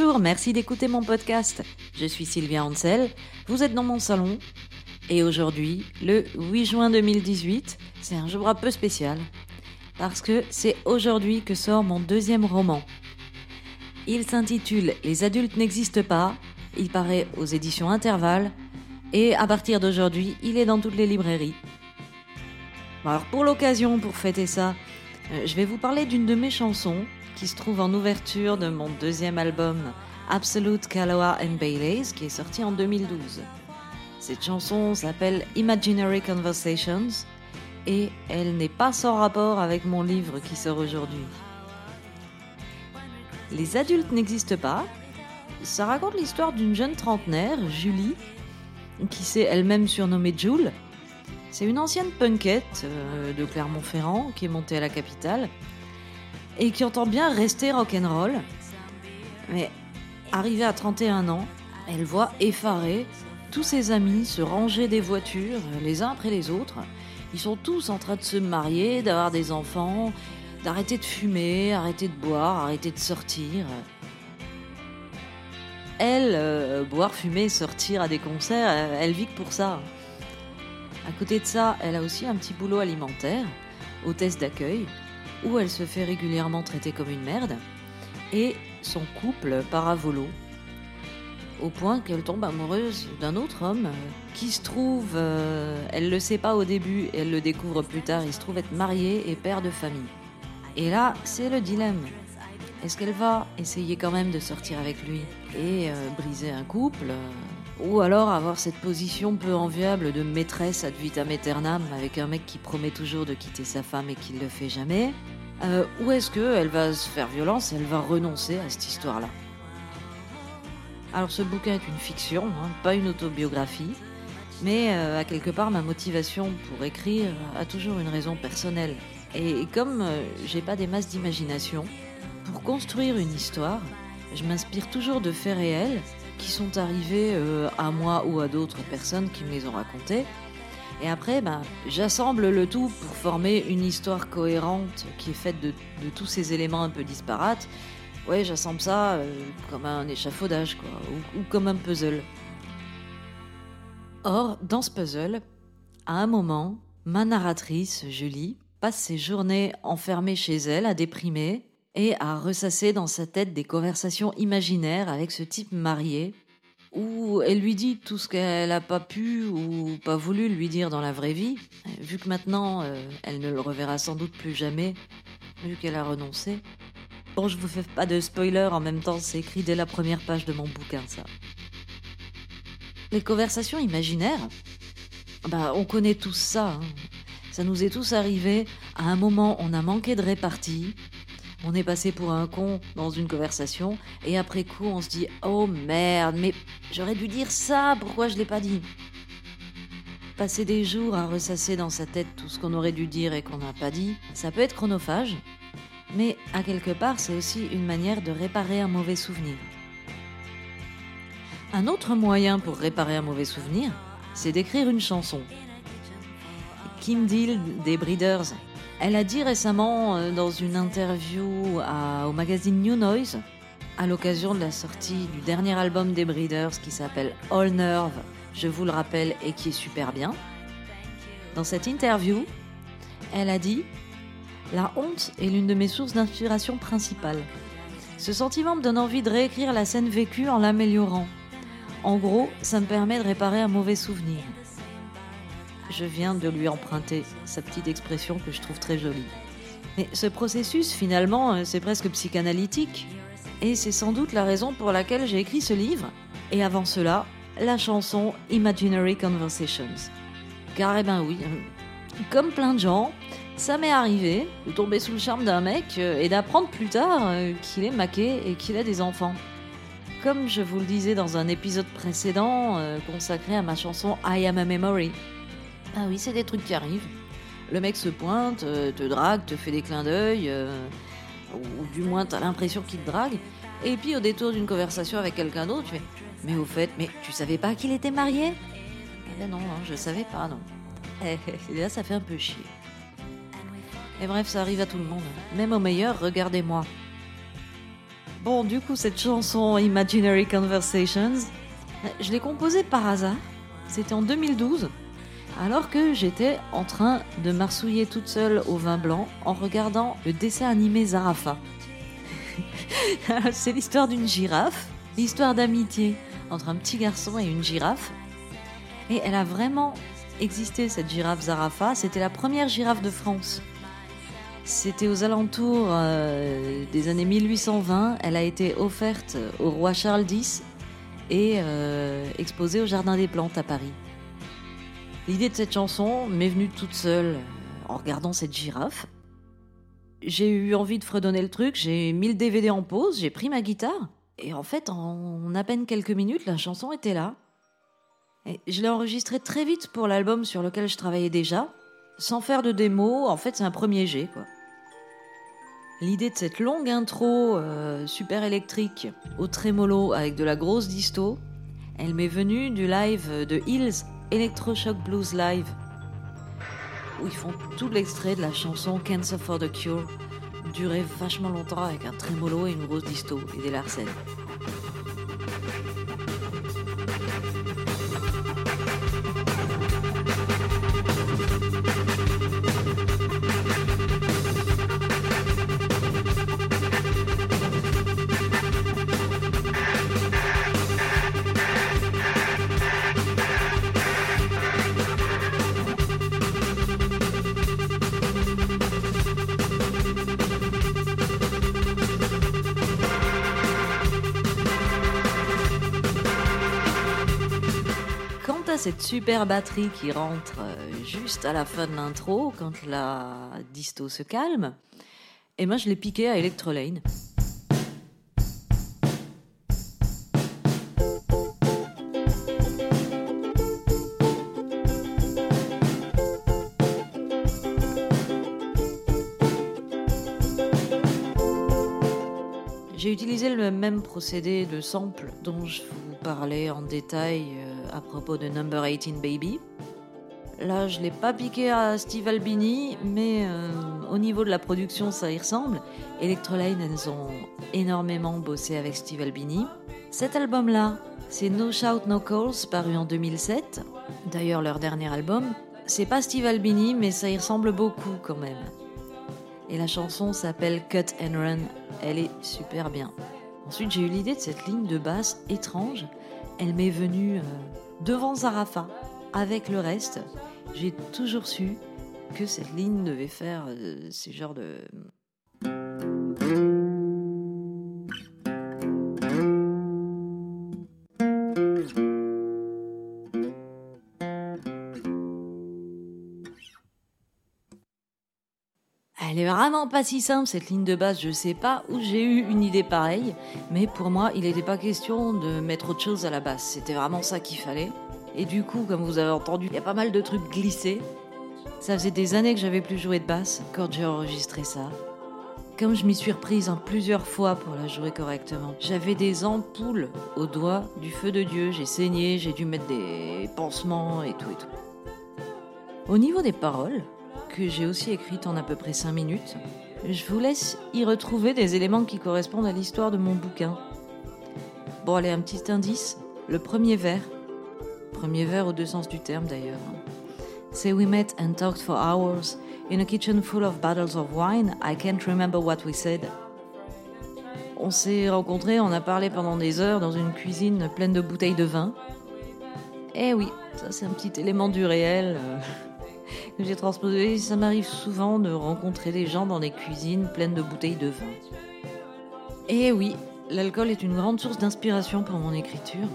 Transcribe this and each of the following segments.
Bonjour, merci d'écouter mon podcast. Je suis Sylvia Ansel, vous êtes dans mon salon et aujourd'hui, le 8 juin 2018, c'est un jour un peu spécial parce que c'est aujourd'hui que sort mon deuxième roman. Il s'intitule Les adultes n'existent pas, il paraît aux éditions Intervalle et à partir d'aujourd'hui, il est dans toutes les librairies. Alors pour l'occasion, pour fêter ça, euh, je vais vous parler d'une de mes chansons qui se trouve en ouverture de mon deuxième album Absolute Kaloa and Baileys qui est sorti en 2012. Cette chanson s'appelle Imaginary Conversations et elle n'est pas sans rapport avec mon livre qui sort aujourd'hui. Les adultes n'existent pas. Ça raconte l'histoire d'une jeune trentenaire, Julie, qui s'est elle-même surnommée Jules. C'est une ancienne punkette euh, de Clermont-Ferrand qui est montée à la capitale et qui entend bien rester rock'n'roll. Mais arrivée à 31 ans, elle voit effarée tous ses amis se ranger des voitures les uns après les autres. Ils sont tous en train de se marier, d'avoir des enfants, d'arrêter de fumer, arrêter de boire, arrêter de sortir. Elle, euh, boire, fumer, sortir à des concerts, elle vit que pour ça. À côté de ça, elle a aussi un petit boulot alimentaire, hôtesse d'accueil, où elle se fait régulièrement traiter comme une merde, et son couple part à volo, au point qu'elle tombe amoureuse d'un autre homme euh, qui se trouve, euh, elle le sait pas au début, elle le découvre plus tard, il se trouve être marié et père de famille. Et là, c'est le dilemme. Est-ce qu'elle va essayer quand même de sortir avec lui et euh, briser un couple ou alors avoir cette position peu enviable de maîtresse ad vitam aeternam avec un mec qui promet toujours de quitter sa femme et qui ne le fait jamais euh, Ou est-ce qu'elle va se faire violence elle va renoncer à cette histoire-là? Alors ce bouquin est une fiction, hein, pas une autobiographie, mais euh, à quelque part ma motivation pour écrire a toujours une raison personnelle. Et, comme euh, j'ai pas des masses d'imagination, pour construire une histoire, je m'inspire toujours de faits réels qui sont arrivés euh, à moi ou à d'autres personnes qui me les ont racontés. Et après, ben, j'assemble le tout pour former une histoire cohérente qui est faite de, tous ces éléments un peu disparates. Ouais, j'assemble ça euh, comme un échafaudage, ou, ou comme un puzzle. Or, dans ce puzzle, à un moment, ma narratrice, Julie, passe ses journées enfermée chez elle à déprimer et à ressasser dans sa tête des conversations imaginaires avec ce type marié, où elle lui dit tout ce qu'elle n'a pas pu ou pas voulu lui dire dans la vraie vie, vu que maintenant euh, elle ne le reverra sans doute plus jamais, vu qu'elle a renoncé. Bon, je vous fais pas de spoiler, en même temps c'est écrit dès la première page de mon bouquin ça. Les conversations imaginaires, bah on connaît tous ça. Hein. Ça nous est tous arrivé. À un moment, on a manqué de répartie on est passé pour un con dans une conversation, et après coup, on se dit Oh merde, mais j'aurais dû dire ça, pourquoi je l'ai pas dit? Passer des jours à ressasser dans sa tête tout ce qu'on aurait dû dire et qu'on n'a pas dit, ça peut être chronophage, mais à quelque part, c'est aussi une manière de réparer un mauvais souvenir. Un autre moyen pour réparer un mauvais souvenir, c'est d'écrire une chanson. Kim Deal des Breeders elle a dit récemment euh, dans une interview au magazine New Noise, à l'occasion de la sortie du dernier album des Breeders qui s'appelle All Nerve, je vous le rappelle, et qui est super bien. Dans cette interview, elle a dit La honte est l'une de mes sources d'inspiration principales. Ce sentiment me donne envie de réécrire la scène vécue en l'améliorant. En gros, ça me permet de réparer un mauvais souvenir je viens de lui emprunter sa petite expression que je trouve très jolie. Mais ce processus, finalement, euh, c'est presque psychanalytique. Et c'est sans doute la raison pour laquelle j'ai écrit ce livre. Et avant cela, la chanson Imaginary Conversations. Car, eh ben oui, euh, comme plein de gens, ça m'est arrivé de tomber sous le charme d'un mec euh, et d'apprendre plus tard qu'il est maqué et qu'il a des enfants. Comme je vous le disais dans un épisode précédent consacré à ma chanson I Am a Memory. Ah oui, c'est des trucs qui arrivent. Le mec se pointe, euh, te drague, te fait des clins d'œil, euh, ou du moins t'as l'impression qu'il te drague. Et puis au détour d'une conversation avec quelqu'un d'autre, tu fais Mais au fait, mais tu savais pas qu'il était marié? Eh ben non, non, je savais pas, non. Et là, ça fait un peu chier. Et bref, ça arrive à tout le monde. Même au meilleur, regardez-moi. Bon, du coup, cette chanson Imaginary Conversations, je l'ai composée par hasard. C'était en 2012, alors que j'étais en train de marsouiller toute seule au vin blanc en regardant le dessin animé Zarafa. C'est l'histoire d'une girafe, l'histoire d'amitié entre un petit garçon et une girafe. Et elle a vraiment existé, cette girafe Zarafa. C'était la première girafe de France. C'était aux alentours euh, des années 1820. Elle a été offerte au roi Charles X et euh, exposée au Jardin des Plantes à Paris. L'idée de cette chanson m'est venue toute seule euh, en regardant cette girafe. J'ai eu envie de fredonner le truc, j'ai mis le DVD en pause, j'ai pris ma guitare et en fait en à peine quelques minutes la chanson était là. Je l'ai enregistrée très vite pour l'album sur lequel je travaillais déjà, sans faire de démo, en fait c'est un premier jet. L'idée de cette longue intro euh, super électrique au trémolo avec de la grosse disto, elle m'est venue du live de Hills Electroshock Blues Live, où ils font tout l'extrait de la chanson Cancer for the Cure, duré vachement longtemps avec un trémolo et une grosse disto et des larcènes. Cette super batterie qui rentre euh, juste à la fin de l'intro, quand la disto se calme, et moi je l'ai piqué à Electrolane. J'ai utilisé le même procédé de sample dont je vous parlais en détail euh, à propos de Number 18 Baby. Là, je l'ai pas piqué à Steve Albini, mais euh, au niveau de la production, ça y ressemble. Electroline, elles ont énormément bossé avec Steve Albini. Cet album-là, c'est No Shout No Calls, paru en 2007. D'ailleurs, leur dernier album. C'est pas Steve Albini, mais ça y ressemble beaucoup quand même. Et la chanson s'appelle Cut and Run. Elle est super bien. Ensuite, j'ai eu l'idée de cette ligne de basse étrange elle m'est venue euh, devant Zarafa. Avec le reste, j'ai toujours su que cette ligne devait faire euh, ces genres de vraiment pas si simple cette ligne de base, je sais pas où j'ai eu une idée pareille, mais pour moi il n'était pas question de mettre autre chose à la basse, c'était vraiment ça qu'il fallait. Et du coup, comme vous avez entendu, il y a pas mal de trucs glissés. Ça faisait des années que j'avais plus joué de basse quand j'ai enregistré ça. Comme je m'y suis reprise en plusieurs fois pour la jouer correctement, j'avais des ampoules au doigt du feu de Dieu, j'ai saigné, j'ai dû mettre des pansements et tout et tout. Au niveau des paroles, que j'ai aussi écrite en à peu près 5 minutes, je vous laisse y retrouver des éléments qui correspondent à l'histoire de mon bouquin. Bon, allez, un petit indice. Le premier vers, premier vers au deux sens du terme d'ailleurs, c'est We met and talked for hours in a kitchen full of bottles of wine. I can't remember what we said. On s'est rencontrés, on a parlé pendant des heures dans une cuisine pleine de bouteilles de vin. Eh oui, ça c'est un petit élément du réel. Que j'ai transposé. Ça m'arrive souvent de rencontrer des gens dans des cuisines pleines de bouteilles de vin. Et oui, l'alcool est une grande source d'inspiration pour mon écriture.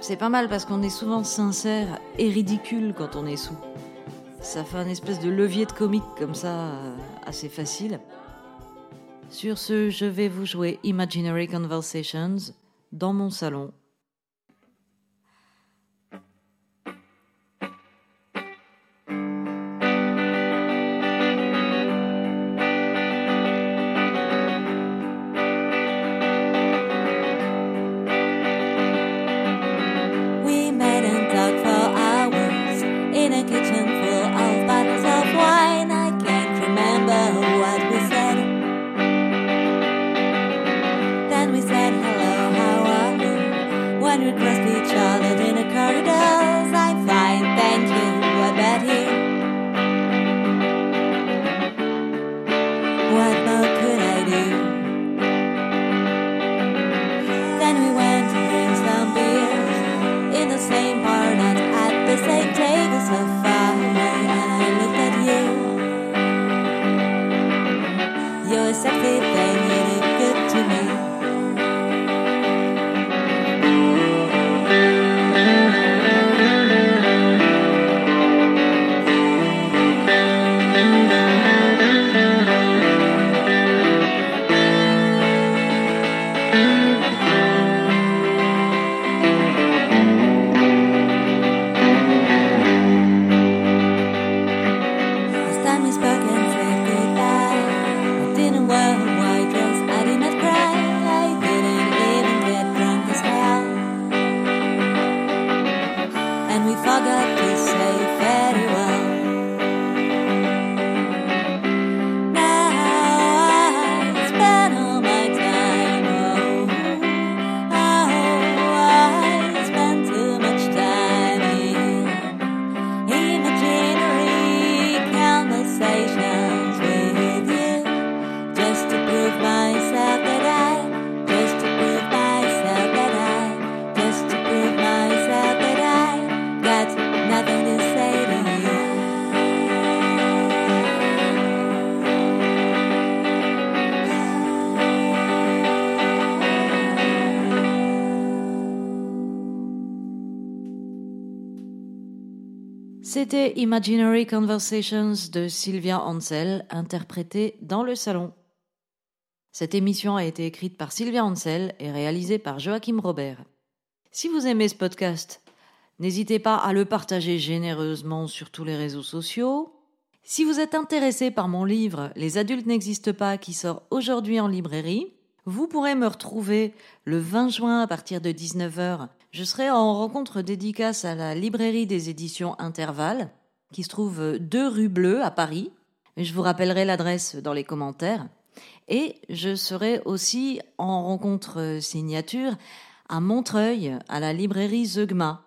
C'est pas mal parce qu'on est souvent sincère et ridicule quand on est sous. Ça fait un espèce de levier de comique comme ça, euh, assez facile. Sur ce, je vais vous jouer Imaginary Conversations dans mon salon C'était Imaginary Conversations de Sylvia Ansel, interprétée dans le salon. Cette émission a été écrite par Sylvia Ansel et réalisée par Joachim Robert. Si vous aimez ce podcast, n'hésitez pas à le partager généreusement sur tous les réseaux sociaux. Si vous êtes intéressé par mon livre Les adultes n'existent pas qui sort aujourd'hui en librairie, vous pourrez me retrouver le 20 juin à partir de 19h je serai en rencontre dédicace à la librairie des éditions Intervalle, qui se trouve deux rue Bleue à Paris. Je vous rappellerai l'adresse dans les commentaires. Et je serai aussi en rencontre signature à Montreuil, à la librairie Zeugma,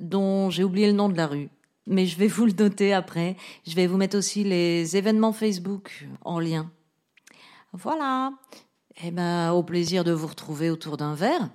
dont j'ai oublié le nom de la rue. Mais je vais vous le noter après. Je vais vous mettre aussi les événements Facebook en lien. Voilà. Eh ben, au plaisir de vous retrouver autour d'un verre.